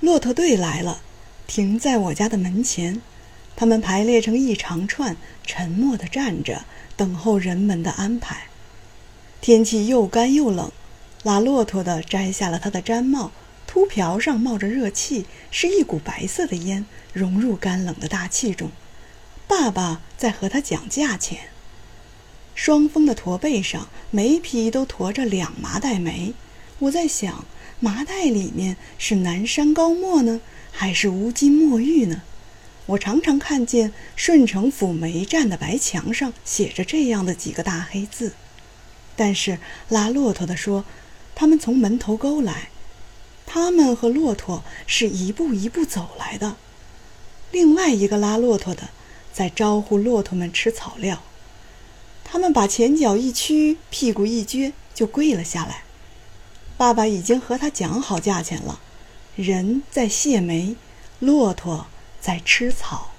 骆驼队来了，停在我家的门前。他们排列成一长串，沉默地站着，等候人们的安排。天气又干又冷，拉骆驼的摘下了他的毡帽，秃瓢上冒着热气，是一股白色的烟，融入干冷的大气中。爸爸在和他讲价钱。双峰的驼背上，每匹都驮着两麻袋煤。我在想，麻袋里面是南山高墨呢，还是乌金墨玉呢？我常常看见顺城府煤站的白墙上写着这样的几个大黑字。但是拉骆驼的说，他们从门头沟来，他们和骆驼是一步一步走来的。另外一个拉骆驼的在招呼骆驼们吃草料，他们把前脚一屈，屁股一撅，就跪了下来。爸爸已经和他讲好价钱了，人在卸煤，骆驼在吃草。